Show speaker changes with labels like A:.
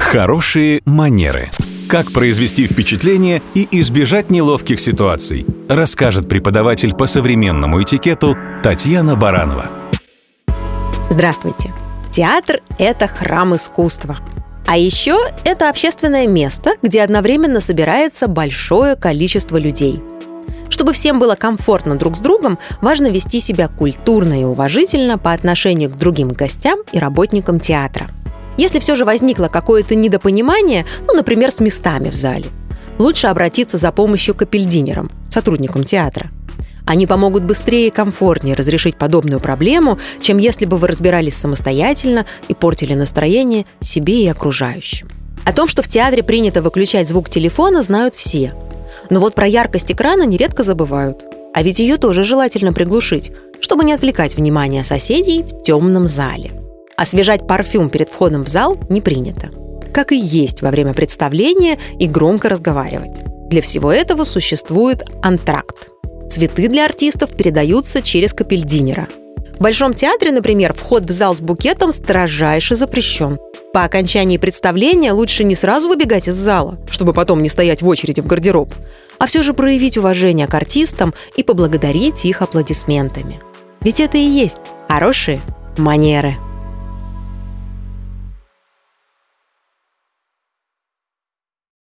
A: Хорошие манеры. Как произвести впечатление и избежать неловких ситуаций, расскажет преподаватель по современному этикету Татьяна Баранова.
B: Здравствуйте. Театр – это храм искусства. А еще это общественное место, где одновременно собирается большое количество людей. Чтобы всем было комфортно друг с другом, важно вести себя культурно и уважительно по отношению к другим гостям и работникам театра – если все же возникло какое-то недопонимание, ну, например, с местами в зале, лучше обратиться за помощью к апельдинерам, сотрудникам театра. Они помогут быстрее и комфортнее разрешить подобную проблему, чем если бы вы разбирались самостоятельно и портили настроение себе и окружающим. О том, что в театре принято выключать звук телефона, знают все. Но вот про яркость экрана нередко забывают. А ведь ее тоже желательно приглушить, чтобы не отвлекать внимание соседей в темном зале. Освежать парфюм перед входом в зал не принято. Как и есть во время представления и громко разговаривать. Для всего этого существует антракт. Цветы для артистов передаются через капельдинера. В Большом театре, например, вход в зал с букетом строжайше запрещен. По окончании представления лучше не сразу выбегать из зала, чтобы потом не стоять в очереди в гардероб, а все же проявить уважение к артистам и поблагодарить их аплодисментами. Ведь это и есть хорошие манеры.